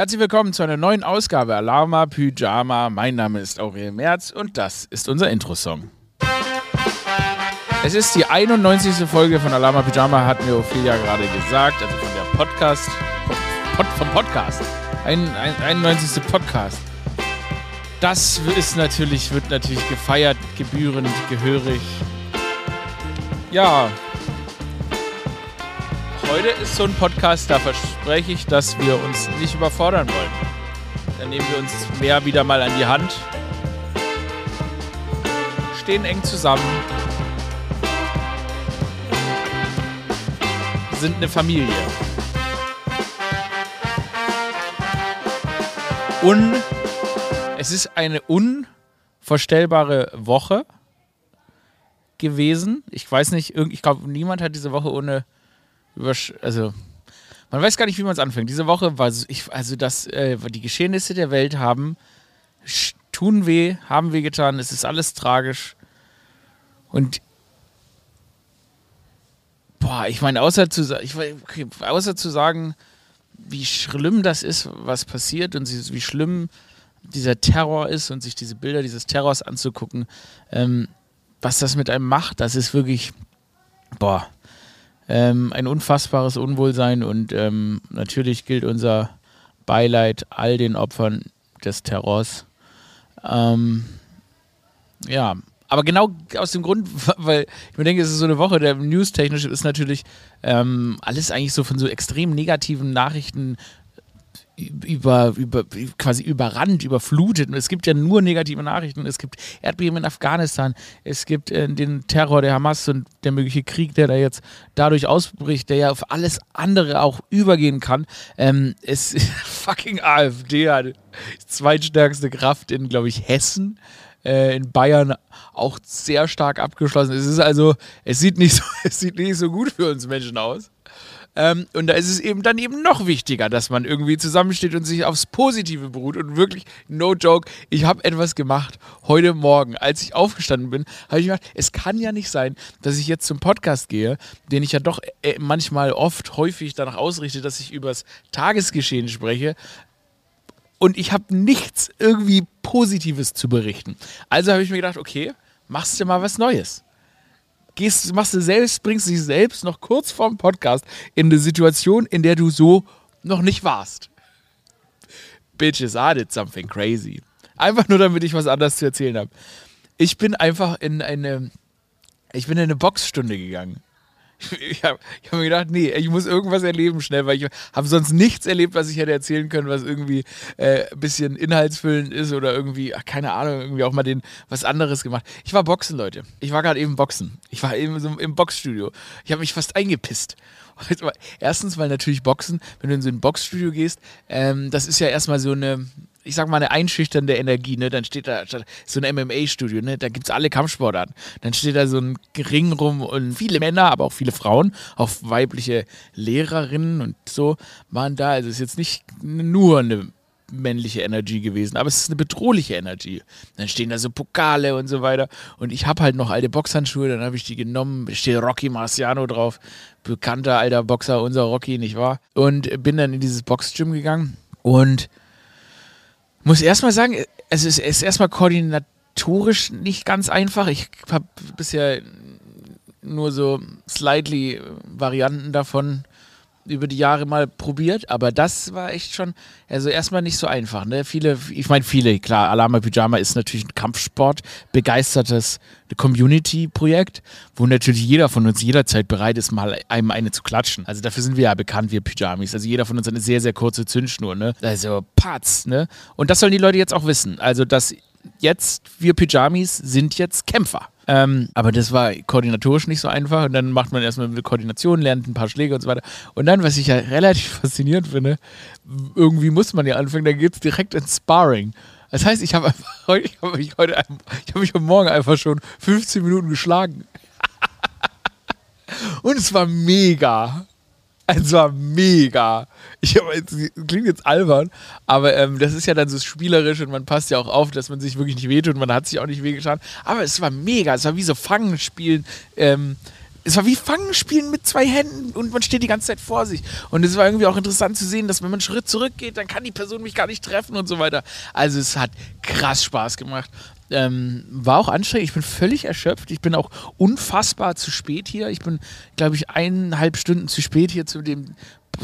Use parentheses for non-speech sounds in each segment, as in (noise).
Herzlich willkommen zu einer neuen Ausgabe Alarma Pyjama. Mein Name ist Aurel Merz und das ist unser Intro-Song. Es ist die 91. Folge von Alarma Pyjama, hat mir Ophelia gerade gesagt, also von der Podcast, vom, vom Podcast. Ein, ein, 91. Podcast. Das ist natürlich, wird natürlich gefeiert, gebührend, gehörig. Ja, heute ist so ein Podcast, da verspreche ich, dass wir uns nicht überfordern wollen. Dann nehmen wir uns mehr wieder mal an die Hand, stehen eng zusammen, sind eine Familie. Und es ist eine unvorstellbare Woche gewesen. Ich weiß nicht, ich glaube, niemand hat diese Woche ohne also man weiß gar nicht, wie man es anfängt. Diese Woche war ich, also das, äh, die Geschehnisse der Welt haben tun weh, haben weh getan. Es ist alles tragisch und boah, ich meine, außer zu, okay, außer zu sagen, wie schlimm das ist, was passiert und wie schlimm dieser Terror ist und sich diese Bilder dieses Terrors anzugucken, ähm, was das mit einem macht, das ist wirklich, boah, ähm, ein unfassbares Unwohlsein und ähm, natürlich gilt unser Beileid all den Opfern des Terrors. Ähm, ja, aber genau aus dem Grund, (laughs) weil ich mir denke, es ist so eine Woche, der newstechnisch ist natürlich ähm, alles eigentlich so von so extrem negativen Nachrichten über, über, quasi überrannt, überflutet. Und es gibt ja nur negative Nachrichten. Es gibt Erdbeben in Afghanistan, es gibt äh, den Terror der Hamas und der mögliche Krieg, der da jetzt dadurch ausbricht, der ja auf alles andere auch übergehen kann. Ähm, es (laughs) fucking AfD hat zweitstärkste Kraft in, glaube ich, Hessen. Äh, in Bayern auch sehr stark abgeschlossen. Es ist also, es sieht nicht so, (laughs) es sieht nicht so gut für uns Menschen aus. Ähm, und da ist es eben dann eben noch wichtiger, dass man irgendwie zusammensteht und sich aufs Positive beruht. Und wirklich, no joke, ich habe etwas gemacht heute Morgen, als ich aufgestanden bin, habe ich gedacht, es kann ja nicht sein, dass ich jetzt zum Podcast gehe, den ich ja doch äh, manchmal oft häufig danach ausrichte, dass ich übers Tagesgeschehen spreche. Und ich habe nichts irgendwie Positives zu berichten. Also habe ich mir gedacht, okay, machst du mal was Neues gehst, machst du selbst, bringst dich selbst noch kurz vorm Podcast in eine Situation, in der du so noch nicht warst. Bitches, I did something crazy. Einfach nur, damit ich was anderes zu erzählen habe. Ich bin einfach in eine, ich bin in eine Boxstunde gegangen. (laughs) ich habe hab mir gedacht, nee, ich muss irgendwas erleben schnell, weil ich habe sonst nichts erlebt, was ich hätte erzählen können, was irgendwie äh, ein bisschen inhaltsfüllend ist oder irgendwie, ach, keine Ahnung, irgendwie auch mal den was anderes gemacht. Ich war Boxen, Leute. Ich war gerade eben Boxen. Ich war eben so im Boxstudio. Ich habe mich fast eingepisst. (laughs) Erstens, weil natürlich Boxen, wenn du in so ein Boxstudio gehst, ähm, das ist ja erstmal so eine, ich sag mal, eine einschüchternde Energie, ne? Dann steht da so ein MMA-Studio, ne? Da gibt's alle Kampfsportarten. Dann steht da so ein Ring rum und viele Männer, aber auch viele Frauen, auch weibliche Lehrerinnen und so waren da. Also es ist jetzt nicht nur eine männliche Energie gewesen, aber es ist eine bedrohliche Energie. Dann stehen da so Pokale und so weiter. Und ich habe halt noch alte Boxhandschuhe, dann habe ich die genommen. Steht Rocky Marciano drauf, bekannter alter Boxer, unser Rocky, nicht wahr? Und bin dann in dieses Boxgym gegangen und muss erstmal sagen, es ist, ist erstmal koordinatorisch nicht ganz einfach. Ich habe bisher nur so slightly Varianten davon über die Jahre mal probiert, aber das war echt schon, also erstmal nicht so einfach. Ne? Viele, ich meine, viele, klar, Alama Pyjama ist natürlich ein Kampfsport, begeistertes Community-Projekt, wo natürlich jeder von uns jederzeit bereit ist, mal einem eine zu klatschen. Also dafür sind wir ja bekannt, wir Pyjamis. Also jeder von uns hat eine sehr, sehr kurze Zündschnur, ne? Also Patz, ne? Und das sollen die Leute jetzt auch wissen. Also, dass jetzt wir Pyjamis sind jetzt Kämpfer. Ähm, aber das war koordinatorisch nicht so einfach. Und dann macht man erstmal eine Koordination, lernt ein paar Schläge und so weiter. Und dann, was ich ja relativ (laughs) faszinierend finde, irgendwie muss man ja anfangen, da geht es direkt ins Sparring. Das heißt, ich habe (laughs) habe mich heute, ich habe mich heute Morgen einfach schon 15 Minuten geschlagen. (laughs) Und es war mega. Es war mega. Ich hab, klingt jetzt albern, aber ähm, das ist ja dann so spielerisch und man passt ja auch auf, dass man sich wirklich nicht wehtut und man hat sich auch nicht wehgetan. Aber es war mega. Es war wie so Fangen spielen. Ähm, es war wie Fangen spielen mit zwei Händen und man steht die ganze Zeit vor sich. Und es war irgendwie auch interessant zu sehen, dass wenn man einen Schritt zurückgeht, dann kann die Person mich gar nicht treffen und so weiter. Also es hat krass Spaß gemacht. Ähm, war auch anstrengend. Ich bin völlig erschöpft. Ich bin auch unfassbar zu spät hier. Ich bin, glaube ich, eineinhalb Stunden zu spät hier zu dem,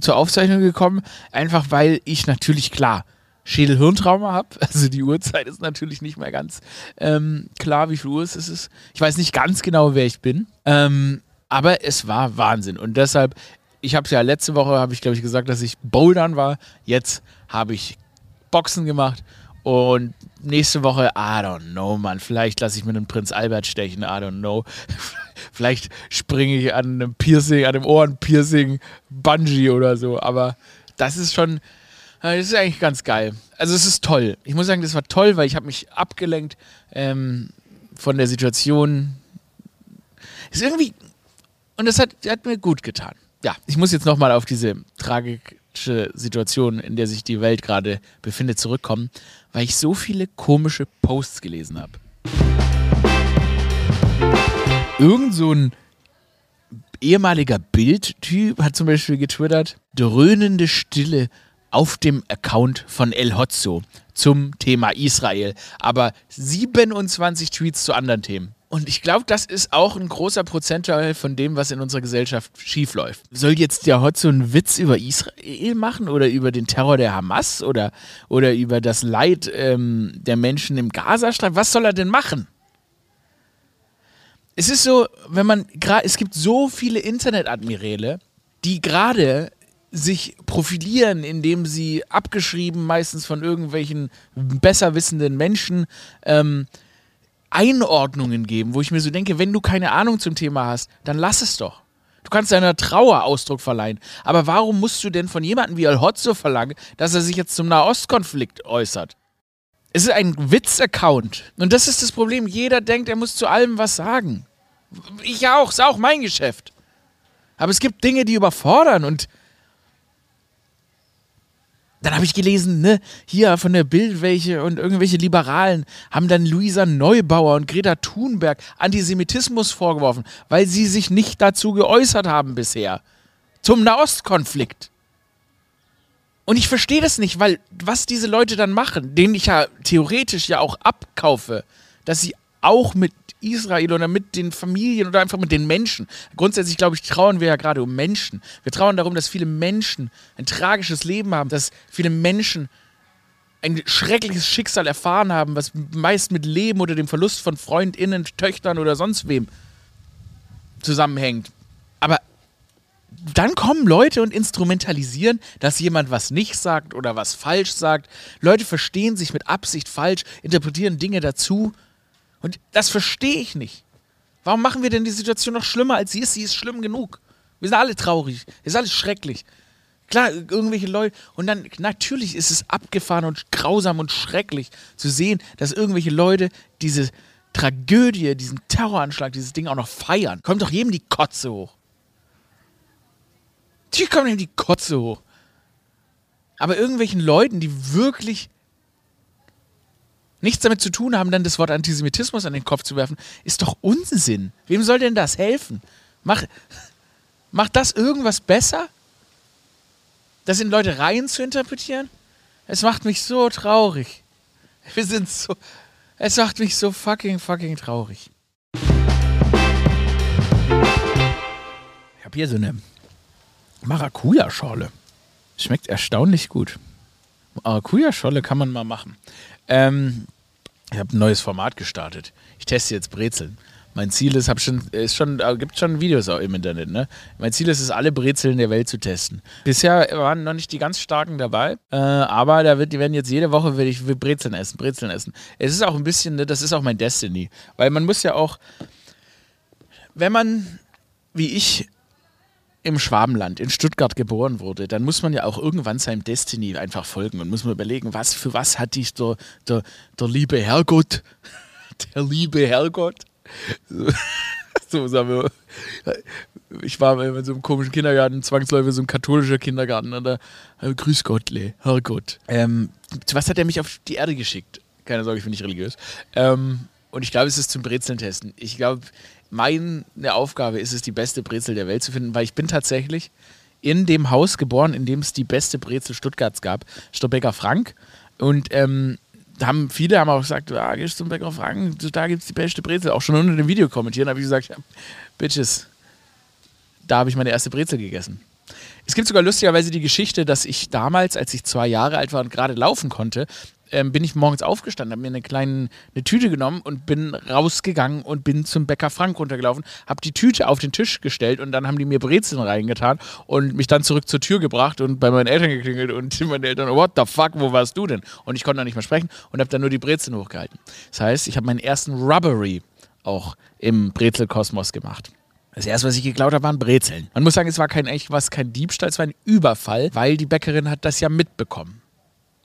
zur Aufzeichnung gekommen. Einfach weil ich natürlich klar Schädel-Hirntrauma habe. (laughs) Also die Uhrzeit ist natürlich nicht mehr ganz ähm, klar, wie viel Uhr es ist. Ich weiß nicht ganz genau, wer ich bin. Ähm, aber es war Wahnsinn. Und deshalb, ich habe es ja letzte Woche, habe ich glaube ich gesagt, dass ich Bouldern war. Jetzt habe ich Boxen gemacht. Und nächste Woche, I don't know, Mann. Vielleicht lasse ich mir einen Prinz Albert stechen, I don't know. (laughs) Vielleicht springe ich an einem Piercing, an einem Ohrenpiercing, Bungee oder so. Aber das ist schon, das ist eigentlich ganz geil. Also es ist toll. Ich muss sagen, das war toll, weil ich habe mich abgelenkt ähm, von der Situation. Ist irgendwie und das hat, hat mir gut getan. Ja, ich muss jetzt nochmal auf diese tragische Situation, in der sich die Welt gerade befindet, zurückkommen, weil ich so viele komische Posts gelesen habe. Irgend so ein ehemaliger Bildtyp hat zum Beispiel getwittert, dröhnende Stille auf dem Account von El Hotzo zum Thema Israel, aber 27 Tweets zu anderen Themen. Und ich glaube, das ist auch ein großer Prozentteil von dem, was in unserer Gesellschaft schiefläuft. Soll jetzt der Hot so einen Witz über Israel machen oder über den Terror der Hamas oder, oder über das Leid ähm, der Menschen im Gazastreifen? Was soll er denn machen? Es ist so, wenn man gerade, es gibt so viele Internetadmiräle, die gerade sich profilieren, indem sie abgeschrieben, meistens von irgendwelchen besser wissenden Menschen, ähm, Einordnungen geben, wo ich mir so denke, wenn du keine Ahnung zum Thema hast, dann lass es doch. Du kannst deiner Trauer Ausdruck verleihen. Aber warum musst du denn von jemandem wie Al-Hotzo verlangen, dass er sich jetzt zum Nahostkonflikt äußert? Es ist ein Witz-Account. Und das ist das Problem. Jeder denkt, er muss zu allem was sagen. Ich auch, ist auch mein Geschäft. Aber es gibt Dinge, die überfordern und dann habe ich gelesen, ne, hier von der Bild welche und irgendwelche Liberalen haben dann Luisa Neubauer und Greta Thunberg Antisemitismus vorgeworfen, weil sie sich nicht dazu geäußert haben bisher. Zum Nahostkonflikt. Und ich verstehe das nicht, weil was diese Leute dann machen, denen ich ja theoretisch ja auch abkaufe, dass sie auch mit Israel oder mit den Familien oder einfach mit den Menschen. Grundsätzlich, glaube ich, trauen wir ja gerade um Menschen. Wir trauen darum, dass viele Menschen ein tragisches Leben haben, dass viele Menschen ein schreckliches Schicksal erfahren haben, was meist mit Leben oder dem Verlust von Freundinnen, Töchtern oder sonst wem zusammenhängt. Aber dann kommen Leute und instrumentalisieren, dass jemand was nicht sagt oder was falsch sagt. Leute verstehen sich mit Absicht falsch, interpretieren Dinge dazu und das verstehe ich nicht. Warum machen wir denn die Situation noch schlimmer, als sie ist? Sie ist schlimm genug. Wir sind alle traurig. Es ist alles schrecklich. Klar, irgendwelche Leute. Und dann, natürlich ist es abgefahren und grausam und schrecklich zu sehen, dass irgendwelche Leute diese Tragödie, diesen Terroranschlag, dieses Ding auch noch feiern. Kommt doch jedem die Kotze hoch. Hier kommt ihm die Kotze hoch. Aber irgendwelchen Leuten, die wirklich nichts damit zu tun haben, dann das Wort Antisemitismus an den Kopf zu werfen, ist doch Unsinn. Wem soll denn das helfen? Mach, macht das irgendwas besser? Das in Leute rein zu interpretieren? Es macht mich so traurig. Wir sind so. Es macht mich so fucking, fucking traurig. Ich habe hier so eine Maracuja-Schorle. Schmeckt erstaunlich gut. Maracuja-Schorle kann man mal machen. Ähm, ich habe ein neues Format gestartet. Ich teste jetzt Brezeln. Mein Ziel ist, hab schon, ist schon, äh, gibt schon Videos auch im Internet, ne? Mein Ziel ist es, alle Brezeln der Welt zu testen. Bisher waren noch nicht die ganz starken dabei, äh, aber da wird, die werden jetzt jede Woche will ich Brezeln essen, Brezeln essen. Es ist auch ein bisschen, ne, das ist auch mein Destiny. Weil man muss ja auch, wenn man, wie ich, im Schwabenland, in Stuttgart geboren wurde, dann muss man ja auch irgendwann seinem Destiny einfach folgen und muss man überlegen, was für was hat dich der, der, der liebe Herrgott, (laughs) der liebe Herrgott, (laughs) so sagen wir, ich war in so einem komischen Kindergarten, zwangsläufig so ein katholischer Kindergarten, oder äh, Grüß Gottle, Herrgott. Ähm, was hat er mich auf die Erde geschickt? Keine Sorge, ich bin nicht religiös. Ähm, und ich glaube, es ist zum Brezeln testen. Ich glaube, meine Aufgabe ist es, die beste Brezel der Welt zu finden, weil ich bin tatsächlich in dem Haus geboren, in dem es die beste Brezel Stuttgarts gab, Stobbecker Frank. Und ähm, haben viele haben auch gesagt, ah, gehst zum Bäcker Frank, da gibt es die beste Brezel. Auch schon unter dem Video kommentieren, habe ich gesagt, ja, Bitches, da habe ich meine erste Brezel gegessen. Es gibt sogar lustigerweise die Geschichte, dass ich damals, als ich zwei Jahre alt war und gerade laufen konnte, ähm, bin ich morgens aufgestanden, habe mir eine kleine eine Tüte genommen und bin rausgegangen und bin zum Bäcker Frank runtergelaufen, habe die Tüte auf den Tisch gestellt und dann haben die mir Brezeln reingetan und mich dann zurück zur Tür gebracht und bei meinen Eltern geklingelt und (laughs) meine Eltern, what the fuck, wo warst du denn? Und ich konnte noch nicht mehr sprechen und habe dann nur die Brezeln hochgehalten. Das heißt, ich habe meinen ersten Rubbery auch im Brezelkosmos gemacht. Das erste, was ich geklaut habe, waren Brezeln. Man muss sagen, es war kein echt was, kein Diebstahl, es war ein Überfall, weil die Bäckerin hat das ja mitbekommen.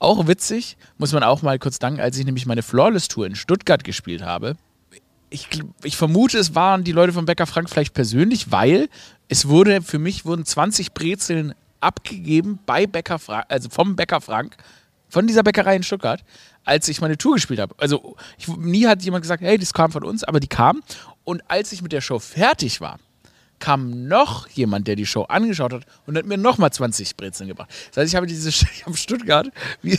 Auch witzig, muss man auch mal kurz danken, als ich nämlich meine Flawless Tour in Stuttgart gespielt habe. Ich, ich, vermute, es waren die Leute vom Bäcker Frank vielleicht persönlich, weil es wurde, für mich wurden 20 Brezeln abgegeben bei Bäcker Frank, also vom Bäcker Frank, von dieser Bäckerei in Stuttgart, als ich meine Tour gespielt habe. Also ich, nie hat jemand gesagt, hey, das kam von uns, aber die kam. Und als ich mit der Show fertig war, kam noch jemand, der die Show angeschaut hat und hat mir nochmal 20 Brezeln gebracht. Das heißt, ich habe diese (laughs) ich habe Stuttgart, wie,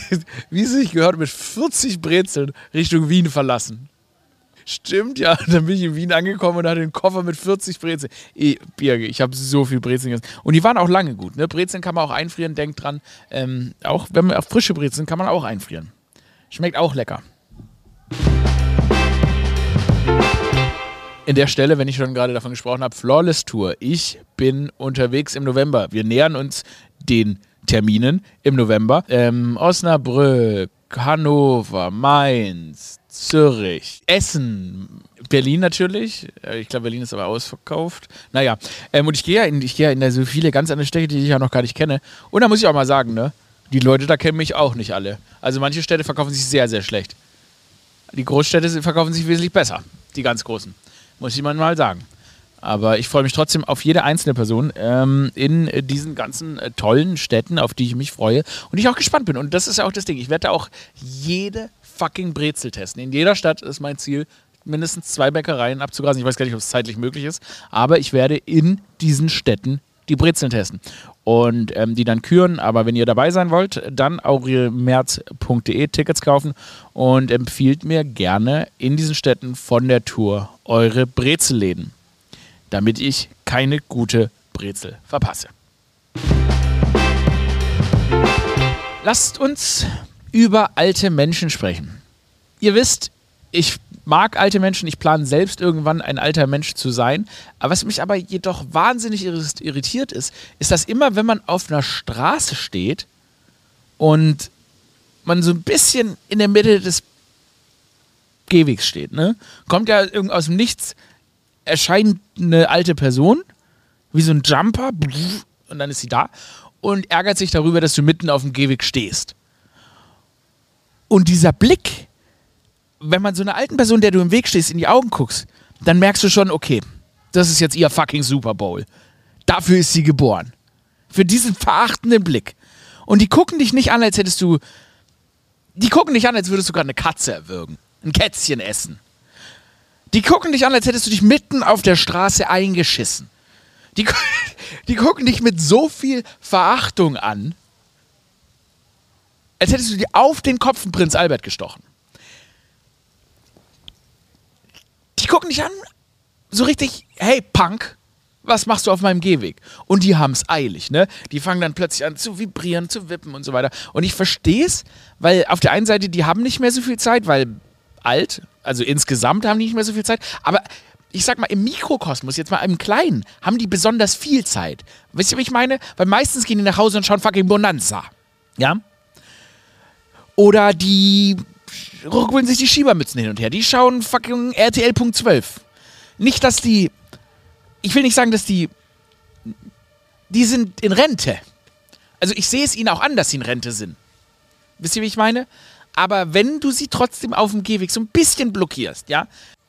wie es sich gehört, mit 40 Brezeln Richtung Wien verlassen. Stimmt, ja. Dann bin ich in Wien angekommen und hatte den Koffer mit 40 Brezeln. E, Birge, ich habe so viel Brezeln gegessen. Und die waren auch lange gut. Ne? Brezeln kann man auch einfrieren, denkt dran. Ähm, auch wenn man auf frische Brezeln kann man auch einfrieren. Schmeckt auch lecker. In der Stelle, wenn ich schon gerade davon gesprochen habe, Flawless Tour. Ich bin unterwegs im November. Wir nähern uns den Terminen im November. Ähm, Osnabrück, Hannover, Mainz, Zürich, Essen, Berlin natürlich. Äh, ich glaube, Berlin ist aber ausverkauft. Naja, ähm, und ich gehe ja in, ich gehe in so viele ganz andere Städte, die ich ja noch gar nicht kenne. Und da muss ich auch mal sagen, ne, die Leute da kennen mich auch nicht alle. Also manche Städte verkaufen sich sehr, sehr schlecht. Die Großstädte verkaufen sich wesentlich besser, die ganz großen muss ich mal sagen. Aber ich freue mich trotzdem auf jede einzelne Person ähm, in diesen ganzen äh, tollen Städten, auf die ich mich freue und ich auch gespannt bin. Und das ist ja auch das Ding. Ich werde auch jede fucking Brezel testen. In jeder Stadt ist mein Ziel, mindestens zwei Bäckereien abzugrasen. Ich weiß gar nicht, ob es zeitlich möglich ist, aber ich werde in diesen Städten die Brezeln testen und ähm, die dann küren. Aber wenn ihr dabei sein wollt, dann aurielmerz.de Tickets kaufen und empfiehlt mir gerne in diesen Städten von der Tour eure Brezelläden, damit ich keine gute Brezel verpasse. Lasst uns über alte Menschen sprechen. Ihr wisst, ich mag alte Menschen, ich plane selbst irgendwann ein alter Mensch zu sein. Aber was mich aber jedoch wahnsinnig irritiert ist, ist, dass immer, wenn man auf einer Straße steht und man so ein bisschen in der Mitte des Gehwegs steht, ne? Kommt ja aus dem Nichts, erscheint eine alte Person, wie so ein Jumper, und dann ist sie da und ärgert sich darüber, dass du mitten auf dem Gehweg stehst. Und dieser Blick, wenn man so einer alten Person, der du im Weg stehst, in die Augen guckst, dann merkst du schon, okay, das ist jetzt ihr fucking Super Bowl. Dafür ist sie geboren. Für diesen verachtenden Blick. Und die gucken dich nicht an, als hättest du. Die gucken dich an, als würdest du gerade eine Katze erwürgen. Ein Kätzchen essen. Die gucken dich an, als hättest du dich mitten auf der Straße eingeschissen. Die, (laughs) die gucken dich mit so viel Verachtung an, als hättest du dir auf den Kopf Prinz Albert gestochen. Die gucken dich an, so richtig, hey Punk, was machst du auf meinem Gehweg? Und die haben es eilig, ne? Die fangen dann plötzlich an zu vibrieren, zu wippen und so weiter. Und ich verstehe es, weil auf der einen Seite, die haben nicht mehr so viel Zeit, weil alt, also insgesamt haben die nicht mehr so viel Zeit, aber ich sag mal, im Mikrokosmos, jetzt mal im Kleinen, haben die besonders viel Zeit. Wisst ihr, was ich meine? Weil meistens gehen die nach Hause und schauen fucking Bonanza. Ja? Oder die ruckeln sich die Schiebermützen hin und her. Die schauen fucking RTL.12. Nicht, dass die. Ich will nicht sagen, dass die. Die sind in Rente. Also ich sehe es ihnen auch an, dass sie in Rente sind. Wisst ihr, wie ich meine? Aber wenn du sie trotzdem auf dem Gehweg so ein bisschen blockierst, ja,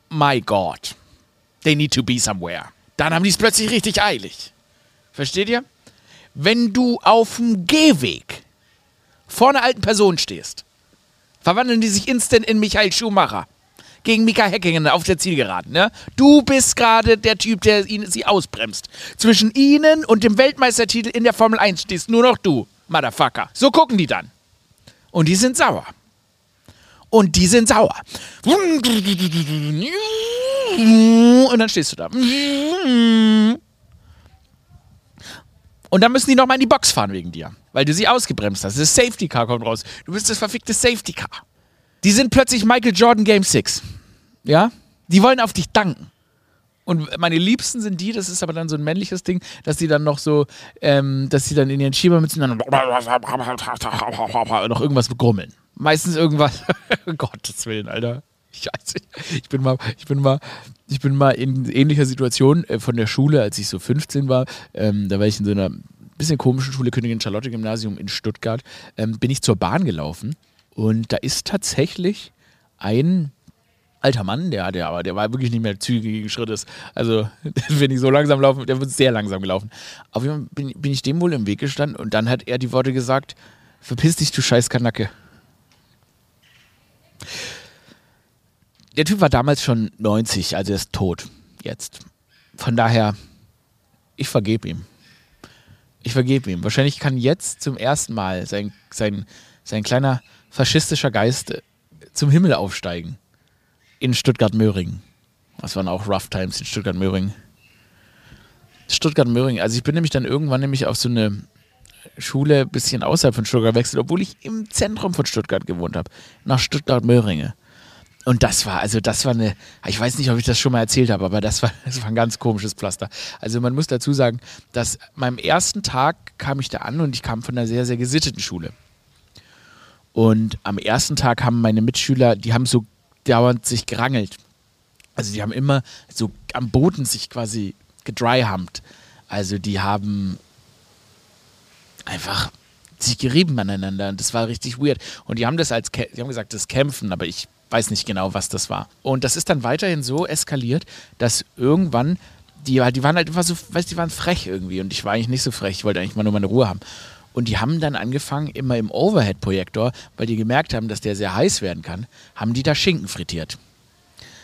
my God, they need to be somewhere. Dann haben die es plötzlich richtig eilig. Versteht ihr? Wenn du auf dem Gehweg vor einer alten Person stehst verwandeln die sich instant in Michael Schumacher. gegen Mika Häkkinen auf der Zielgeraden. Ne? Du bist gerade der Typ, der ihn, sie ausbremst. Zwischen ihnen und dem Weltmeistertitel in der Formel 1 stehst nur noch du, Motherfucker. So gucken die dann. Und die sind sauer. Und die sind sauer. Und dann stehst du da. Und dann müssen die nochmal in die Box fahren wegen dir, weil du sie ausgebremst hast. Das Safety Car kommt raus. Du bist das verfickte Safety Car. Die sind plötzlich Michael Jordan Game 6. Ja? Die wollen auf dich danken. Und meine Liebsten sind die, das ist aber dann so ein männliches Ding, dass die dann noch so, ähm, dass sie dann in ihren Schiebermützen dann noch irgendwas begrummeln. Meistens irgendwas. (laughs) Gottes Willen, Alter. (laughs) Scheiße. Ich bin mal, ich bin mal, ich bin mal in ähnlicher Situation äh, von der Schule, als ich so 15 war. Ähm, da war ich in so einer bisschen komischen Schule, Königin Charlotte Gymnasium in Stuttgart. Ähm, bin ich zur Bahn gelaufen und da ist tatsächlich ein alter Mann, der, der, aber der war wirklich nicht mehr zügigen Schrittes. Also, (laughs) wenn ich so langsam laufe, der wird sehr langsam gelaufen. Auf jeden Fall bin, bin ich dem wohl im Weg gestanden und dann hat er die Worte gesagt: Verpiss dich, du scheiß Kanacke. Der Typ war damals schon 90, also er ist tot jetzt. Von daher, ich vergebe ihm. Ich vergebe ihm. Wahrscheinlich kann jetzt zum ersten Mal sein, sein, sein kleiner faschistischer Geist zum Himmel aufsteigen. In Stuttgart-Möhringen. Das waren auch Rough Times in Stuttgart-Möhringen. Stuttgart-Möhringen. Also ich bin nämlich dann irgendwann nämlich auf so eine Schule ein bisschen außerhalb von Stuttgart wechselt, obwohl ich im Zentrum von Stuttgart gewohnt habe. Nach Stuttgart-Möhringen. Und das war, also das war eine, ich weiß nicht, ob ich das schon mal erzählt habe, aber das war, (laughs) das war ein ganz komisches Pflaster. Also man muss dazu sagen, dass meinem ersten Tag kam ich da an und ich kam von einer sehr, sehr gesitteten Schule. Und am ersten Tag haben meine Mitschüler, die haben so dauernd sich gerangelt. Also die haben immer so am Boden sich quasi gedryhumpt. Also die haben einfach sich gerieben aneinander und das war richtig weird. Und die haben das als, die haben gesagt, das Kämpfen, aber ich weiß nicht genau, was das war. Und das ist dann weiterhin so eskaliert, dass irgendwann die, die waren halt einfach so, weißt die waren frech irgendwie und ich war eigentlich nicht so frech, ich wollte eigentlich mal nur meine Ruhe haben. Und die haben dann angefangen, immer im Overhead-Projektor, weil die gemerkt haben, dass der sehr heiß werden kann, haben die da Schinken frittiert.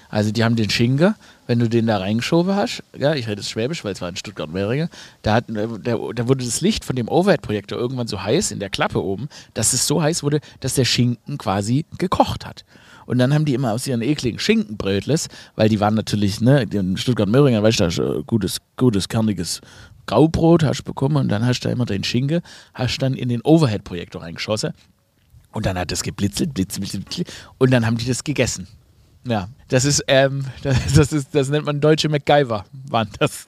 Also die haben den Schinken, wenn du den da reingeschoben hast, ja, ich rede es Schwäbisch, weil es war in Stuttgart-Mehringe, da, da, da wurde das Licht von dem Overhead-Projektor irgendwann so heiß in der Klappe oben, dass es so heiß wurde, dass der Schinken quasi gekocht hat. Und dann haben die immer aus ihren ekligen Schinkenbrötles, weil die waren natürlich, ne, in Stuttgart-Möhringen, weißt du, da gutes, gutes, kerniges Graubrot hast du bekommen und dann hast du da immer den Schinken, hast dann in den Overhead-Projektor reingeschossen und dann hat das geblitzelt, blitzelt, blitzelt und dann haben die das gegessen. Ja, das ist, ähm, (laughs) das, das, ist, das nennt man deutsche MacGyver, waren das.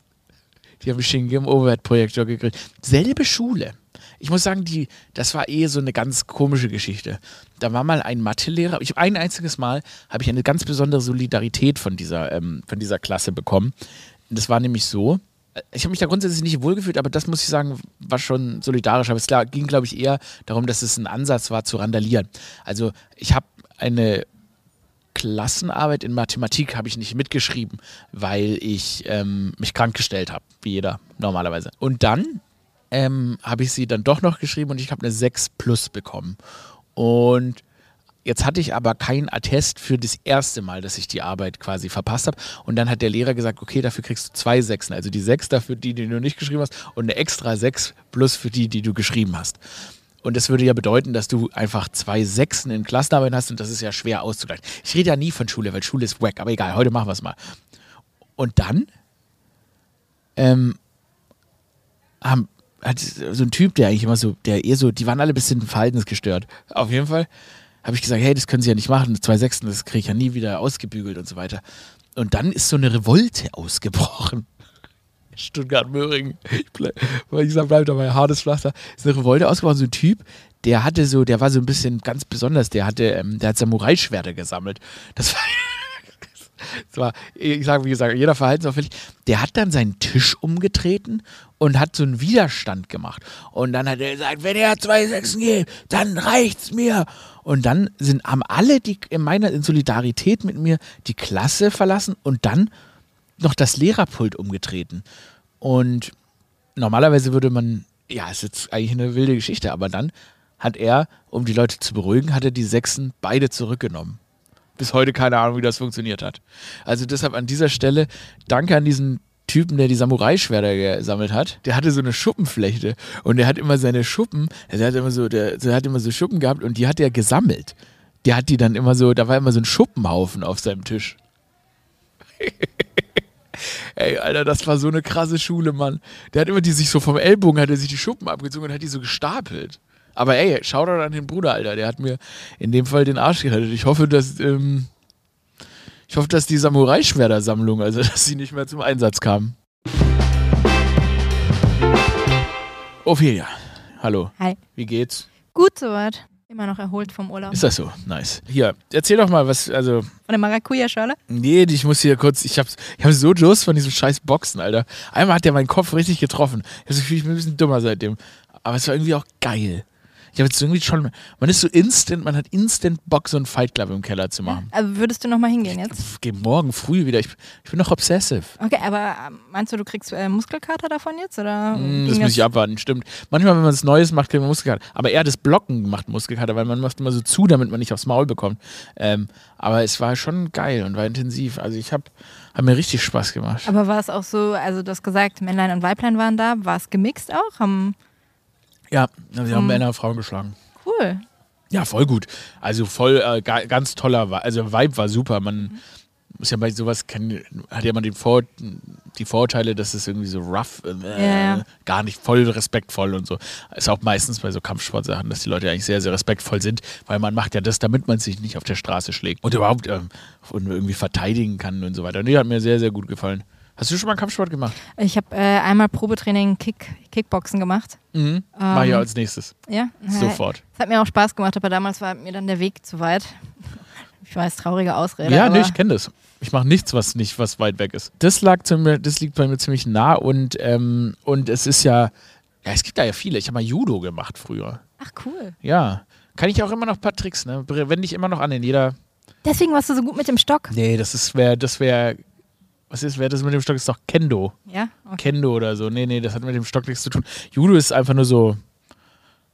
Die haben Schinken im Overhead-Projektor gekriegt. Selbe Schule ich muss sagen, die, das war eh so eine ganz komische Geschichte. Da war mal ein Mathelehrer, ich ein einziges Mal habe ich eine ganz besondere Solidarität von dieser, ähm, von dieser Klasse bekommen. Das war nämlich so, äh, ich habe mich da grundsätzlich nicht wohlgefühlt, aber das muss ich sagen, war schon solidarisch. Aber es ging, glaube ich, eher darum, dass es ein Ansatz war zu randalieren. Also ich habe eine Klassenarbeit in Mathematik habe ich nicht mitgeschrieben, weil ich ähm, mich krank gestellt habe, wie jeder normalerweise. Und dann ähm, habe ich sie dann doch noch geschrieben und ich habe eine 6 plus bekommen. Und Jetzt hatte ich aber kein Attest für das erste Mal, dass ich die Arbeit quasi verpasst habe. Und dann hat der Lehrer gesagt, okay, dafür kriegst du zwei Sechsen. Also die Sechs dafür die, die du nicht geschrieben hast und eine extra Sechs plus für die, die du geschrieben hast. Und das würde ja bedeuten, dass du einfach zwei Sechsen in Klassenarbeit hast und das ist ja schwer auszugleichen. Ich rede ja nie von Schule, weil Schule ist wack, aber egal, heute machen wir es mal. Und dann ähm, haben, so ein Typ, der eigentlich immer so, der eher so, die waren alle ein bisschen verhaltensgestört. Auf jeden Fall habe ich gesagt, hey, das können sie ja nicht machen, zwei Sechsten, das kriege ich ja nie wieder ausgebügelt und so weiter. Und dann ist so eine Revolte ausgebrochen. (laughs) Stuttgart-Möhringen, weil ich sage, bleib dabei, hartes Pflaster. Ist eine Revolte ausgebrochen, so ein Typ, der hatte so, der war so ein bisschen ganz besonders, der hatte, ähm, der hat Samurai-Schwerter gesammelt. Das war (laughs) war, ich sage, wie gesagt, jeder verhaltensauffällig. Der hat dann seinen Tisch umgetreten und hat so einen Widerstand gemacht. Und dann hat er gesagt, wenn er zwei Sechsen geht, dann reicht's mir. Und dann sind, haben alle die in meiner in Solidarität mit mir die Klasse verlassen und dann noch das Lehrerpult umgetreten. Und normalerweise würde man, ja, ist jetzt eigentlich eine wilde Geschichte, aber dann hat er, um die Leute zu beruhigen, hat er die Sechsen beide zurückgenommen. Bis heute keine Ahnung, wie das funktioniert hat. Also deshalb an dieser Stelle danke an diesen Typen, der die Samurai-Schwerter gesammelt hat. Der hatte so eine Schuppenflechte und der hat immer seine Schuppen, der hat immer so, der, der hat immer so Schuppen gehabt und die hat er gesammelt. Der hat die dann immer so, da war immer so ein Schuppenhaufen auf seinem Tisch. (laughs) Ey, Alter, das war so eine krasse Schule, Mann. Der hat immer die sich so vom Ellbogen, hat er sich die Schuppen abgezogen und hat die so gestapelt. Aber ey, schau doch an den Bruder, Alter. Der hat mir in dem Fall den Arsch gerettet. Ich hoffe, dass, ähm, ich hoffe, dass die Samurai-Schwerter-Sammlung, also (laughs) dass sie nicht mehr zum Einsatz kam. Ophelia, hallo. Hi. Wie geht's? Gut soweit. Immer noch erholt vom Urlaub. Ist das so? Nice. Hier, erzähl doch mal, was, also, Von der Maracuja-Schale? nee, ich muss hier kurz, ich hab, ich hab so Durst von diesem scheiß Boxen, Alter. Einmal hat der meinen Kopf richtig getroffen. Ich hab das Gefühl, ich bin ein bisschen dummer seitdem. Aber es war irgendwie auch geil. Ich habe jetzt irgendwie schon, man ist so instant, man hat instant Bock, so einen Fight Club im Keller zu machen. Also würdest du nochmal hingehen jetzt? Ich geh morgen früh wieder. Ich, ich bin noch obsessive. Okay, aber ähm, meinst du, du kriegst äh, Muskelkater davon jetzt? Oder Mm, Das muss ich abwarten, stimmt. Manchmal, wenn man was Neues macht, kriegt man Muskelkater. Aber eher das Blocken macht Muskelkater, weil man macht immer so zu, damit man nicht aufs Maul bekommt. Ähm, aber es war schon geil und war intensiv. Also ich habe hab mir richtig Spaß gemacht. Aber war es auch so, also du hast gesagt, Männlein und Weiblein waren da, war es gemixt auch? Haben, Ja, wir haben Um, Männer und Frauen geschlagen. cool. Ja, voll gut. Also voll äh, ga, ganz toller, Vi- also Vibe war super. Man muss ja bei sowas kennen, hat ja man den Vor die Vorteile, dass es irgendwie so rough, äh, Ja, gar nicht voll respektvoll und so. Ist auch meistens bei so Kampfsportsachen, dass die Leute eigentlich sehr, sehr respektvoll sind, weil man macht ja das, damit man sich nicht auf der Straße schlägt und überhaupt ähm, und irgendwie verteidigen kann und so weiter. Nee, hat mir sehr, sehr gut gefallen. Hast du schon mal Kampfsport gemacht? Ich habe äh, einmal Probetraining Kick, Kickboxen gemacht. Mhm. Mach ich Ähm, als nächstes. Ja. Sofort. Es hat mir auch Spaß gemacht, aber damals war mir dann der Weg zu weit. (laughs) Ich weiß, traurige Ausrede. Ja, nee, ich kenne das. Ich mache nichts, was nicht, was weit weg ist. Das lag zu mir, das liegt bei mir ziemlich nah und, ähm, und es ist ja, ja, es gibt da ja viele. Ich habe mal Judo gemacht früher. Ach, cool. Ja. Kann ich auch immer noch ein paar Tricks, ne? Wende ich immer noch an in jeder. Deswegen warst du so gut mit dem Stock. Nee, das ist, wäre, das wäre, was ist, wer das mit dem Stock ist doch Kendo. Ja, okay. Kendo oder so. Nee, nee, das hat mit dem Stock nichts zu tun. Judo ist einfach nur so,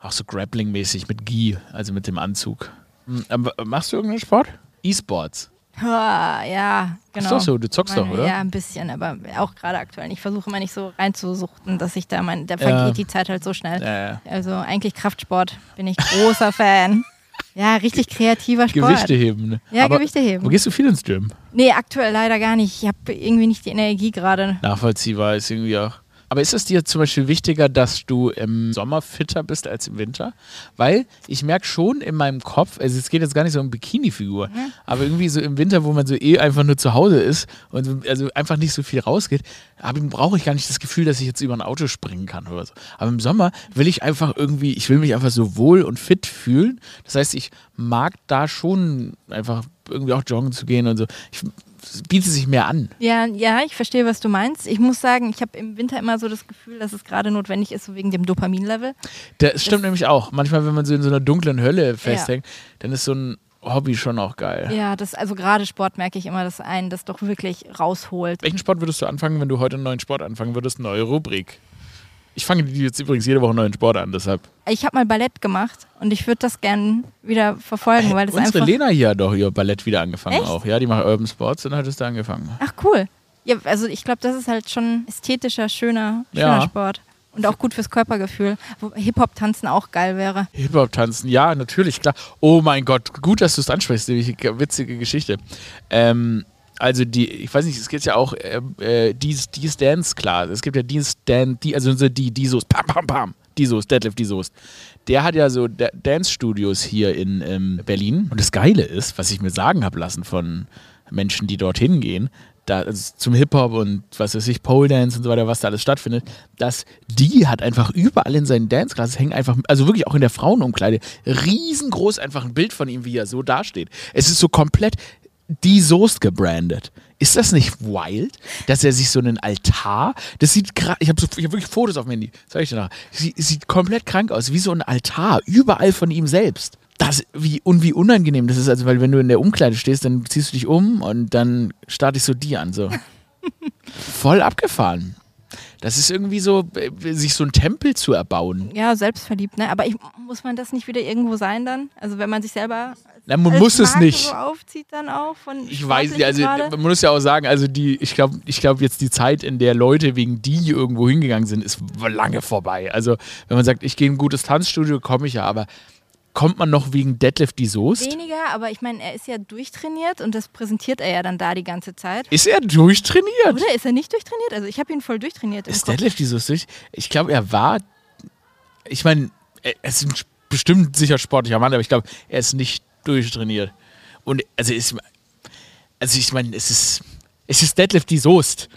auch so Grappling-mäßig mit Gi, also mit dem Anzug. Hm, aber machst du irgendeinen Sport? E-Sports. Ja, genau. Ist doch so, du zockst doch, Meine- oder? Ja, ein bisschen, aber auch gerade aktuell. Ich versuche immer nicht so reinzusuchten, dass ich da mein, da Ja. vergeht die Zeit halt so schnell. Ja, ja. Also eigentlich Kraftsport bin ich großer (laughs) Fan. Ja, richtig kreativer Sport. Gewichte heben. Ne? Ja, Aber Gewichte heben. Wo gehst du viel ins Gym? Nee, aktuell leider gar nicht. Ich habe irgendwie nicht die Energie gerade. Nachvollziehbar ist irgendwie auch. Aber ist es dir zum Beispiel wichtiger, dass du im Sommer fitter bist als im Winter? Weil ich merke schon in meinem Kopf, also es geht jetzt gar nicht so um Bikini-Figur, aber irgendwie so im Winter, wo man so eh einfach nur zu Hause ist und so- also einfach nicht so viel rausgeht, brauche ich gar nicht das Gefühl, dass ich jetzt über ein Auto springen kann oder so. Aber im Sommer will ich einfach irgendwie, ich will mich einfach so wohl und fit fühlen. Das heißt, ich mag da schon einfach irgendwie auch joggen zu gehen und so. Ich, bietet sich mehr an. Ja, ja, ich verstehe, was du meinst. Ich muss sagen, ich habe im Winter immer so das Gefühl, dass es gerade notwendig ist, so wegen dem Dopaminlevel. Das stimmt nämlich auch. Manchmal, wenn man so in so einer dunklen Hölle festhängt, dann ist so ein Hobby schon auch geil. Ja, das, also gerade Sport merke ich immer, dass einen das doch wirklich rausholt. Welchen Sport würdest du anfangen, wenn du heute einen neuen Sport anfangen würdest? Neue Rubrik. Ich fange jetzt übrigens jede Woche einen neuen Sport an, deshalb. Ich habe mal Ballett gemacht und ich würde das gern wieder verfolgen, weil das Unsere einfach. Lena hier hat doch ihr Ballett wieder angefangen Echt? auch. Ja, die macht Urban Sports und hat es da angefangen. Ach cool. Ja, also ich glaube, das ist halt schon ästhetischer, schöner, schöner Ja. Sport. Und auch gut fürs Körpergefühl. Wo Hip-Hop-Tanzen auch geil wäre. Hip-Hop-Tanzen, ja, natürlich, klar. Oh mein Gott, gut, dass du es ansprichst, nämlich eine witzige Geschichte. Ähm, also die, ich weiß nicht, es gibt ja auch ähm, äh, dies, dies Dance, klar. Es gibt ja dies Dance, die, also so die, die Soest, pam, pam, pam, die Soest, Deadlift, die Soest. Der hat ja so Da- Dance-Studios hier in ähm, Berlin. Und das Geile ist, was ich mir sagen habe lassen von Menschen, die dorthin gehen, da, also zum Hip-Hop und was weiß ich, Pole Dance und so weiter, was da alles stattfindet, dass die hat einfach überall in seinen Dance-Classes hängen einfach, also wirklich auch in der Frauenumkleide, riesengroß einfach ein Bild von ihm, wie er so dasteht. Es ist so komplett die Soest gebrandet. Ist das nicht wild, dass er sich so einen Altar, das sieht gerade, ich habe so, ich hab wirklich Fotos auf dem Handy, zeig ich dir nach. Sie, sieht komplett krank aus, wie so ein Altar, überall von ihm selbst. Das, wie, und wie unangenehm das ist, also weil wenn du in der Umkleide stehst, dann ziehst du dich um und dann starte ich so die an, so. (laughs) Voll abgefahren. Das ist irgendwie so, äh, sich so einen Tempel zu erbauen. Ja, selbstverliebt, ne? Aber ich, muss man das nicht wieder irgendwo sein dann? Also wenn man sich selber. Na, man muss es Marke nicht. So aufzieht dann auch von Ich weiß nicht, also Sportlichen man muss ja auch sagen, also die, ich glaube, ich glaube jetzt die Zeit, in der Leute wegen die irgendwo hingegangen sind, ist lange vorbei. Also wenn man sagt, ich gehe in ein gutes Tanzstudio, komme ich ja, aber kommt man noch wegen Deadlift die Soest? Weniger, aber ich meine, er ist ja durchtrainiert und das präsentiert er ja dann da die ganze Zeit. Ist er durchtrainiert? Oder ist er nicht durchtrainiert? Also ich habe ihn voll durchtrainiert. Ist. Deadlift die Soest durch? Ich glaube, er war, ich meine, er ist ein bestimmt sicher sportlicher Mann, aber ich glaube, er ist nicht durchtrainiert. Und also ist, also ich meine, es ist, es ist Deadlift die Soest.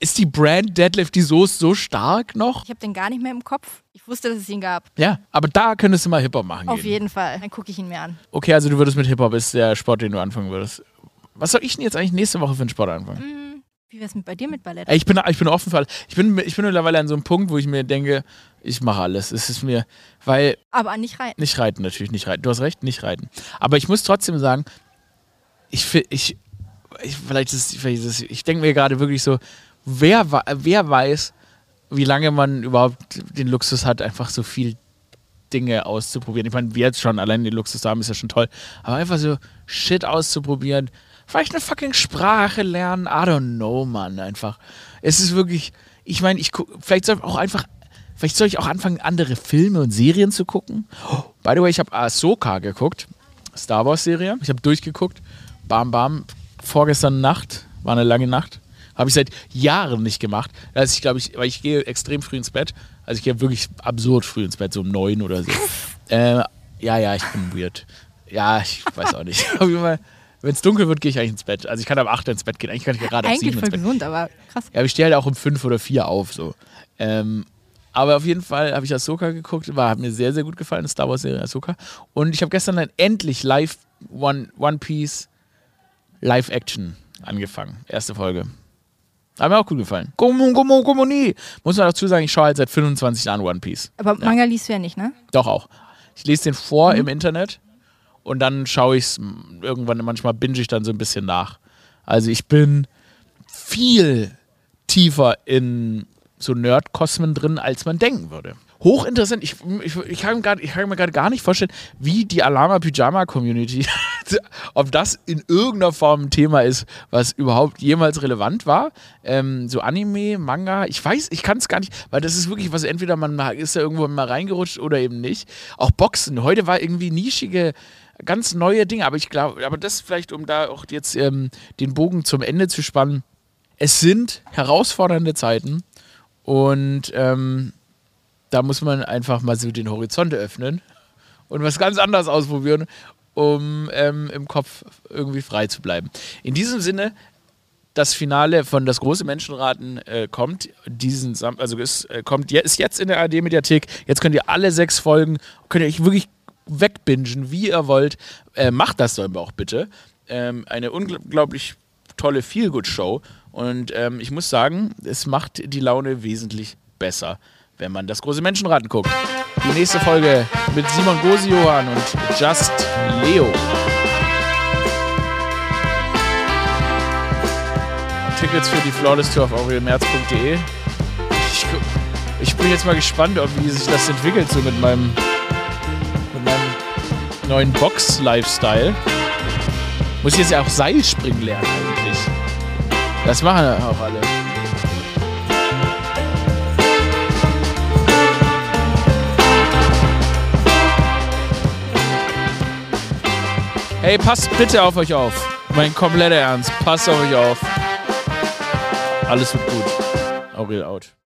Ist die Brand Deadlift die Soest so stark noch? Ich habe den gar nicht mehr im Kopf. Ich wusste, dass es ihn gab. Ja, aber da könntest du mal Hip-Hop machen Auf gehen. jeden Fall. Dann gucke ich ihn mir an. Okay, also du würdest mit Hip-Hop, ist der Sport, den du anfangen würdest. Was soll ich denn jetzt eigentlich nächste Woche für einen Sport anfangen? Wie wär's mit bei dir mit Ballett? Ich bin, ich bin offen für alles. Ich bin, ich bin mittlerweile an so einem Punkt, wo ich mir denke, ich mache alles. Es ist mir, weil Aber nicht rein. Nicht reiten, natürlich nicht reiten. Du hast recht, nicht reiten. Aber ich muss trotzdem sagen, ich, ich, ich vielleicht ist, vielleicht ist ich denke mir gerade wirklich so, wer, wer weiß, wie lange man überhaupt den Luxus hat, einfach so viel Dinge auszuprobieren. Ich meine, wir jetzt schon allein den Luxus haben, ist ja schon toll. Aber einfach so Shit auszuprobieren. Vielleicht eine fucking Sprache lernen. I don't know, Mann. Einfach. Es ist wirklich, ich meine, ich vielleicht soll ich auch einfach, vielleicht soll ich auch anfangen, andere Filme und Serien zu gucken. Oh, by the way, ich habe Ahsoka geguckt. Star Wars Serie. Ich habe durchgeguckt. Bam, bam. Vorgestern Nacht. War eine lange Nacht. Habe ich seit Jahren nicht gemacht. Also ich glaube, ich, weil ich gehe extrem früh ins Bett. Also ich gehe wirklich absurd früh ins Bett, so um neun oder so. (laughs) äh, ja, ja, ich bin weird. Ja, ich weiß auch nicht. (laughs) Auf jeden Fall, wenn es dunkel wird, gehe ich eigentlich ins Bett. Also ich kann ab 8 ins Bett gehen. Eigentlich kann ich gerade ab Eigentlich 7 voll ins Bett. gesund, aber krass. Ja, aber ich stehe halt auch um 5 oder 4 auf. So. Ähm, aber auf jeden Fall habe ich Ahsoka geguckt. War, hat mir sehr, sehr gut gefallen, Star Wars Serie Ahsoka. Und ich habe gestern dann endlich live One, One Piece Live Action angefangen. Erste Folge. Hat mir auch gut gefallen. Gomu, Gomu, Gomu, nie. Muss man dazu sagen, ich schaue halt seit 25 Jahren One Piece. Aber Manga liest du ja nicht, ne? Doch auch. Ich lese den vor im Internet und dann schaue ich es irgendwann, manchmal binge ich dann so ein bisschen nach. Also ich bin viel tiefer in so Nerdkosmen drin, als man denken würde. Hochinteressant. Ich, ich, ich, kann, grad, ich kann mir gerade gar nicht vorstellen, wie die Alama Pyjama Community, (laughs) (laughs) ob das in irgendeiner Form ein Thema ist, was überhaupt jemals relevant war. Ähm, so Anime, Manga, ich weiß, ich kann es gar nicht, weil das ist wirklich was, entweder man ist da irgendwo mal reingerutscht oder eben nicht. Auch Boxen. Heute war irgendwie nischige, ganz neue Dinge, aber ich glaube, aber das vielleicht, um da auch jetzt ähm, den Bogen zum Ende zu spannen. Es sind herausfordernde Zeiten und ähm, da muss man einfach mal so den Horizont öffnen und was ganz anderes ausprobieren, um ähm, im Kopf irgendwie frei zu bleiben. In diesem Sinne, das Finale von Das große Menschenraten äh, kommt diesen Sam also ist, äh, kommt ist jetzt in der ARD-Mediathek. Jetzt könnt ihr alle sechs Folgen, könnt ihr euch wirklich wegbingen, wie ihr wollt. Äh, macht das doch auch bitte. Ähm, eine unglaublich tolle Feel-Good-Show. Und ähm, ich muss sagen, es macht die Laune wesentlich besser, wenn man das große Menschenraten guckt. Die nächste Folge mit Simon Gosiohan und Just Leo. Tickets für die Flawless Tour auf aurelmerz.de. Ich, ich bin jetzt mal gespannt, ob wie sich das entwickelt, so mit meinem, mit meinem neuen Box-Lifestyle. Muss ich jetzt ja auch Seilspringen lernen eigentlich. Das machen auch alle. Hey, passt bitte auf euch auf. Mein kompletter Ernst. Passt auf euch auf. Alles wird gut. Aurel out.